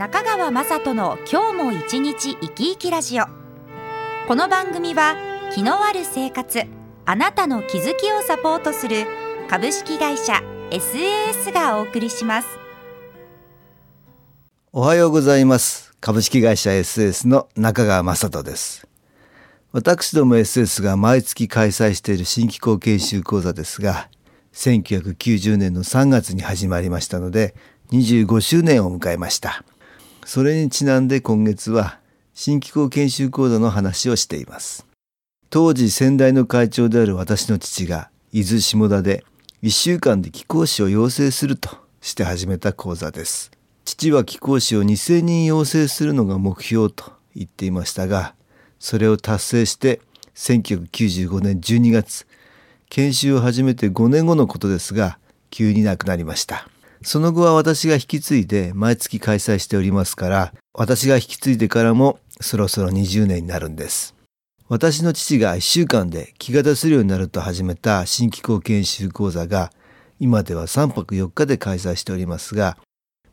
中川雅人の今日も一日生き生きラジオ。この番組は気のある生活あなたの気づきをサポートする株式会社 SAS がお送りします。おはようございます。株式会社 SAS の中川雅人です。私ども SS が毎月開催している新機構研修講座ですが1990年の3月に始まりましたので25周年を迎えました。それにちなんで今月は新機構研修講座の話をしています。当時先代の会長である私の父が伊豆下田で1週間で貴公子を養成するとして始めた講座です。父は貴公子を2000人養成するのが目標と言っていましたがそれを達成して1995年12月研修を始めて5年後のことですが急に亡くなりました。その後は私が引き継いで毎月開催しておりますから私が引き継いでからもそろそろ20年になるんです私の父が1週間で気が出せるようになると始めた新機構研修講座が今では3泊4日で開催しておりますが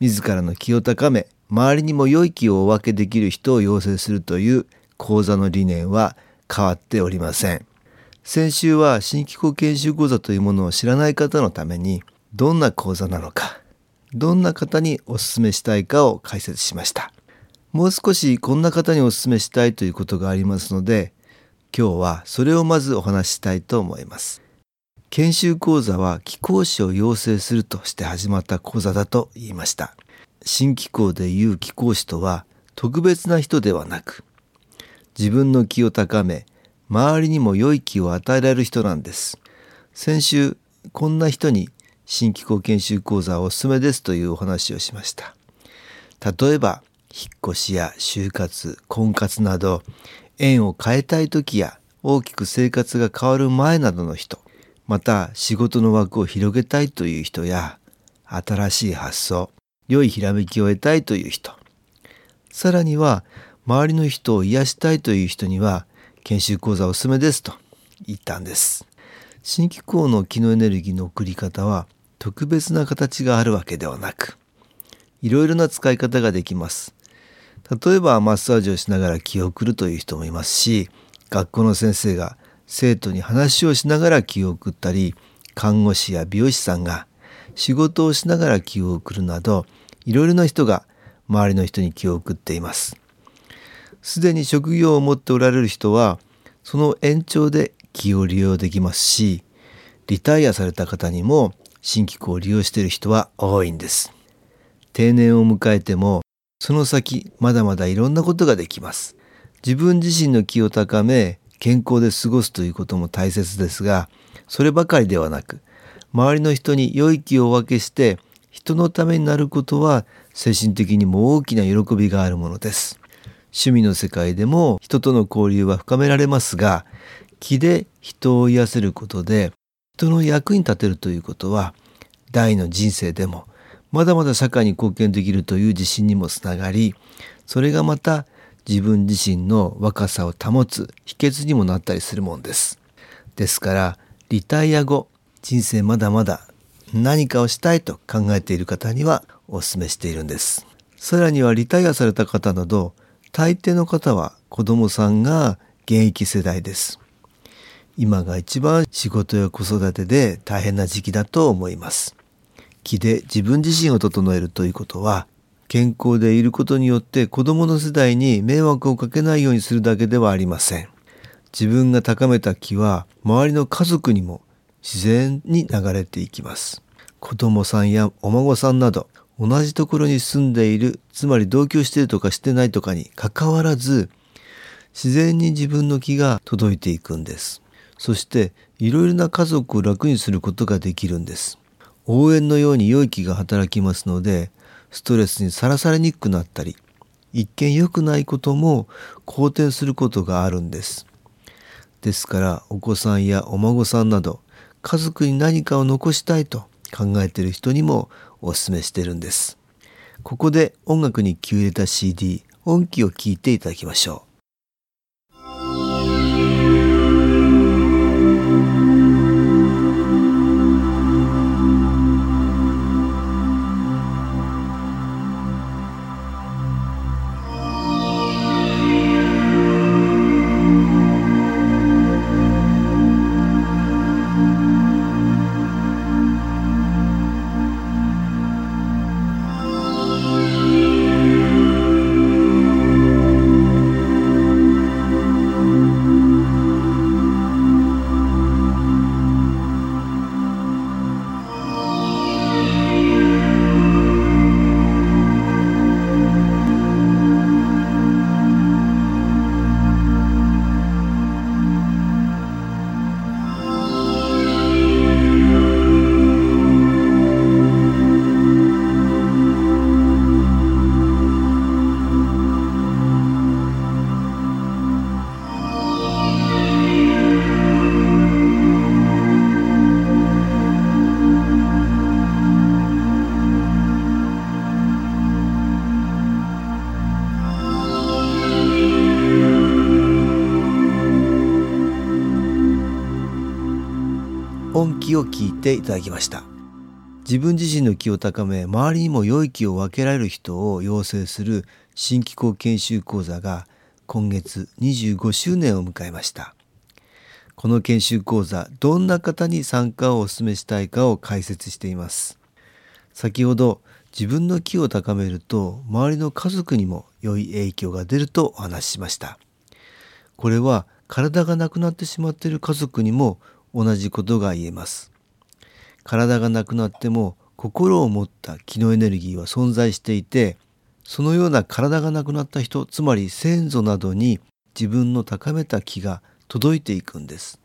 自らの気を高め周りにも良い気をお分けできる人を養成するという講座の理念は変わっておりません。先週は新機構研修講座というものを知らない方のためにどんな講座なのか、どんな方にお勧めしたいかを解説しました。もう少しこんな方にお勧めしたいということがありますので、今日はそれをまずお話ししたいと思います。研修講座は貴公子を養成するとして始まった講座だと言いました。新機構でいう貴公子とは特別な人ではなく、自分の気を高め周りにも良い気を与えられる人なんです先週こんな人に新機構研修講座おすすめですというお話をしました。例えば引っ越しや就活婚活など縁を変えたい時や大きく生活が変わる前などの人また仕事の枠を広げたいという人や新しい発想良いひらめきを得たいという人さらには周りの人を癒したいという人には研修講座おすすめですと言ったんです。新機構の気のエネルギーの送り方は特別な形があるわけではなくいろいろな使い方ができます。例えばマッサージをしながら気を送るという人もいますし学校の先生が生徒に話をしながら気を送ったり看護師や美容師さんが仕事をしながら気を送るなどいろいろな人が周りの人に気を送っています。すでに職業を持っておられる人はその延長で気を利用できますしリタイアされた方にも新機構を利用している人は多いんです。定年を迎えてもその先まだまだいろんなことができます。自分自身の気を高め健康で過ごすということも大切ですがそればかりではなく周りの人に良い気を分けして人のためになることは精神的にも大きな喜びがあるものです。趣味の世界でも人との交流は深められますが気で人を癒せることで人の役に立てるということは大の人生でもまだまだ社会に貢献できるという自信にもつながりそれがまた自分自身の若さを保つ秘訣にもなったりするもんです。ですからリタイア後人生まだまだ何かをしたいと考えている方にはお勧めしているんです。さらにはリタイアされた方など大抵の方は子供さんが現役世代です。今が一番仕事や子育てで大変な時期だと思います。気で自分自身を整えるということは健康でいることによって子供の世代に迷惑をかけないようにするだけではありません。自分が高めた気は周りの家族にも自然に流れていきます。子供さんやお孫さんなど同じところに住んでいるつまり同居しているとかしてないとかにかかわらず自然に自分の気が届いていくんですそしていろいろな家族を楽にすることができるんです。応援のように良い気が働きますのでストレスにさらされにくくなったり一見良くないことも好転することがあるんです。ですからお子さんやお孫さんなど家族に何かを残したいと考えている人にもお勧めしてるんです。ここで音楽に気を入れた CD 音機を聴いていただきましょう。音気を聞いていただきました。自分自身の気を高め周りにも良い気を分けられる人を養成する新機構研修講座が今月25周年を迎えました。この研修講座どんな方に参加をお勧めしたいかを解説しています。先ほど自分の気を高めると周りの家族にも良い影響が出るとお話ししました。これは体がなくなってしまっている家族にも同じことが言えます。体がなくなっても心を持った気のエネルギーは存在していてそのような体がなくなった人つまり先祖などに自分の高めた気が届いていくんです。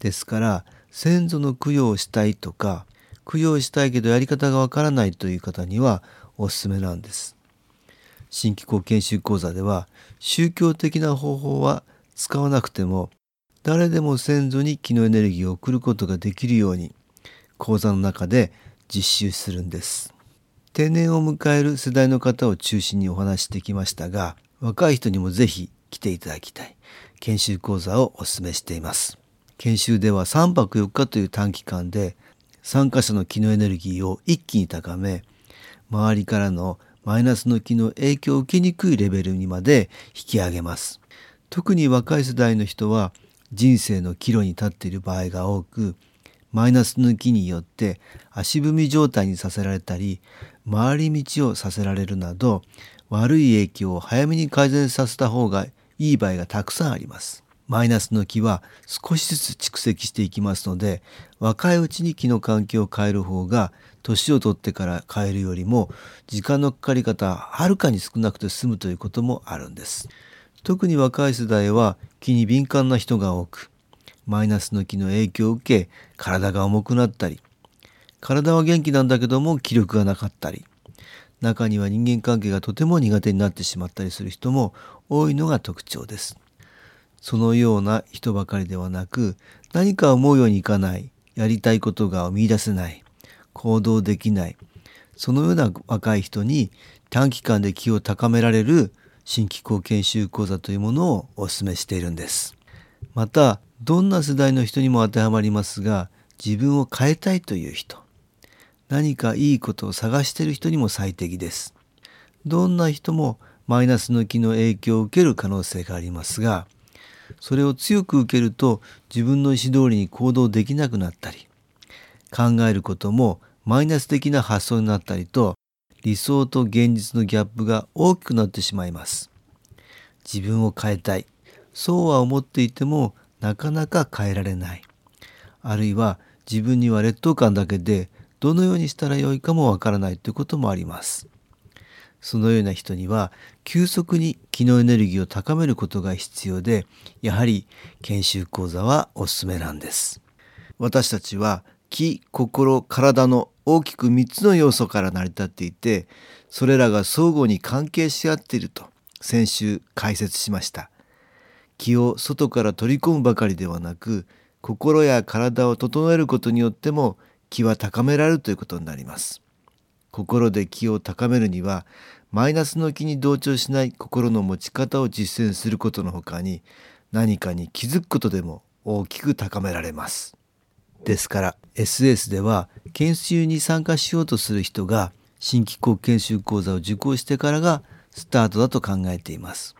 ですから先祖の供養をしたいとか供養したいけどやり方がわからないという方にはおすすめなんです。新機構研修講座では宗教的な方法は使わなくても誰でも先祖に気のエネルギーを送ることができるように講座の中で実習するんです。定年を迎える世代の方を中心にお話してきましたが若い人にもぜひ来ていただきたい。研修講座をお勧めしています。研修では3泊4日という短期間で参加者の気のエネルギーを一気に高め周りからのマイナスの気の影響を受けにくいレベルにまで引き上げます。特に若い世代の人は人生の岐路に立っている場合が多くマイナス抜きによって足踏み状態にさせられたり回り道をさせられるなど悪い影響を早めに改善させた方がいい場合がたくさんあります。マイナスの気は少しずつ蓄積していきますので若いうちに気の環境を変える方が年を取ってから変えるよりも時間のかかり方はるかに少なくて済むということもあるんです。特に若い世代は気に敏感な人が多くマイナスの気の影響を受け体が重くなったり体は元気なんだけども気力がなかったり中には人間関係がとても苦手になってしまったりする人も多いのが特徴です。そのような人ばかりではなく何か思うようにいかないやりたいことが見出せない行動できないそのような若い人に短期間で気を高められる新機構研修講座というものをお勧めしているんです。またどんな世代の人にも当てはまりますが自分を変えたいという人。何かいいことを探している人にも最適です。どんな人もマイナスの気の影響を受ける可能性がありますがそれを強く受けると自分の意思通りに行動できなくなったり考えることもマイナス的な発想になったりと理想と現実のギャップが大きくなってしまいます。自分を変えたい。そうは思っていてもなかなか変えられない。あるいは自分には劣等感だけでどのようにしたらよいかもわからないということもあります。そのような人には急速に気のエネルギーを高めることが必要でやはり研修講座はおすすめなんです。私たちは気心体の大きく3つの要素から成り立っていてそれらが相互に関係し合っていると先週解説しました。気を外から取り込むばかりではなく心や体を整えることによっても気は高められるということになります。心で気を高めるにはマイナスの気に同調しない心の持ち方を実践することのほかに何かに気づくことでも大きく高められます。ですから SS では研修に参加しようとする人が新機構研修講座を受講してからがスタートだと考えています。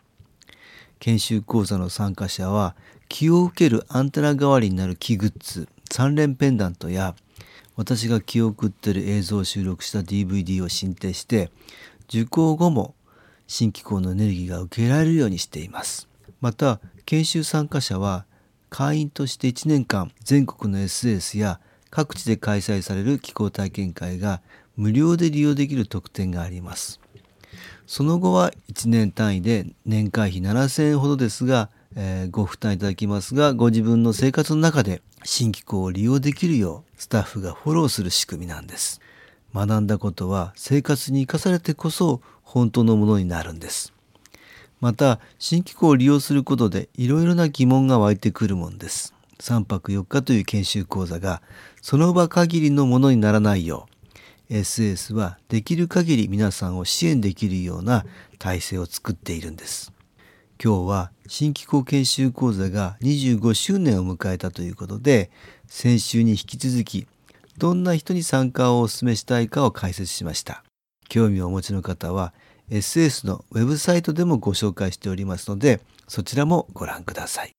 研修講座の参加者は気を受けるアンテナ代わりになる気グッズ三連ペンダントや私が気を送っている映像を収録した DVD を申請して受講後も新機構のエネルギーが受けられるようにしています。また研修参加者は会員として1年間全国の SS や各地で開催される気候体験会が無料で利用できる特典があります。その後は1年単位で年会費7000円ほどですが、えー、ご負担いただきますがご自分の生活の中で新機構を利用できるようスタッフがフォローする仕組みなんです。学んだことは生活に生かされてこそ本当のものになるんです。また新機構を利用することでいろいろな疑問が湧いてくるもんです。3泊4日という研修講座がその場限りのものにならないよう SS はできる限り皆さんを支援できるような体制を作っているんです。今日は新機構研修講座が25周年を迎えたということで先週に引き続きどんな人に参加をお勧めしたいかを解説しました。興味をお持ちの方は SS のウェブサイトでもご紹介しておりますのでそちらもご覧ください。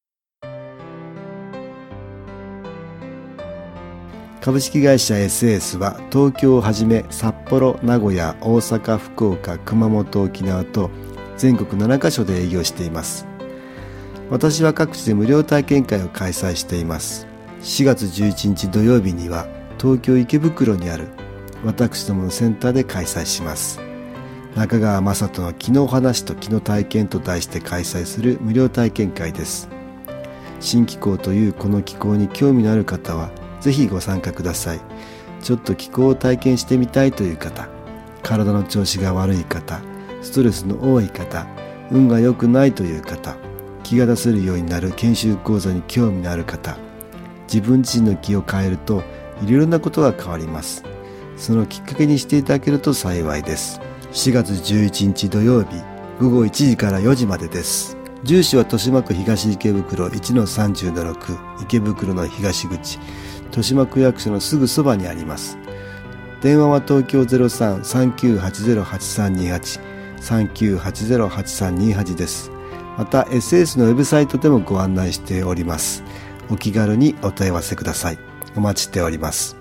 株式会社 SS は東京をはじめ札幌名古屋大阪福岡熊本沖縄と全国7カ所で営業しています。私は各地で無料体験会を開催しています。4月11日土曜日には東京池袋にある私どものセンターで開催します。中川雅人の気の話と気の体験と題して開催する無料体験会です。新気候というこの気候に興味のある方はぜひご参加ください。ちょっと気候を体験してみたいという方体の調子が悪い方ストレスの多い方運が良くないという方気が出せるようになる研修講座に興味のある方自分自身の気を変えるといろいろなことが変わります。そのきっかけにしていただけると幸いです。4月11日土曜日午後1時から4時までです。住所は豊島区東池袋1-30-6池袋の東口。豊島区役所のすぐそばにあります。電話は東京03-3980-8328 3980-8328です。また SS のウェブサイトでもご案内しております。お気軽にお問い合わせください。お待ちしております。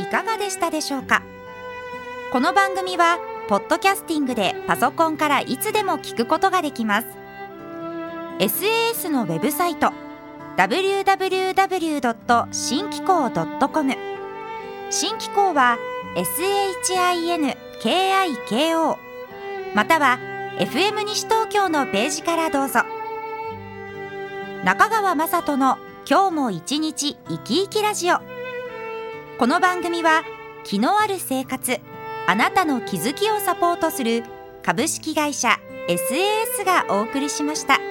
いかがでしたでしょうか？この番組はポッドキャスティングでパソコンからいつでも聞くことができます。SAS のウェブサイト www. 新機構 .com 新機構は SHINKIKO または FM 西東京のページからどうぞ中川雅人の今日も一日生き生きラジオこの番組は気のある生活あなたの気づきをサポートする株式会社 SAS がお送りしました。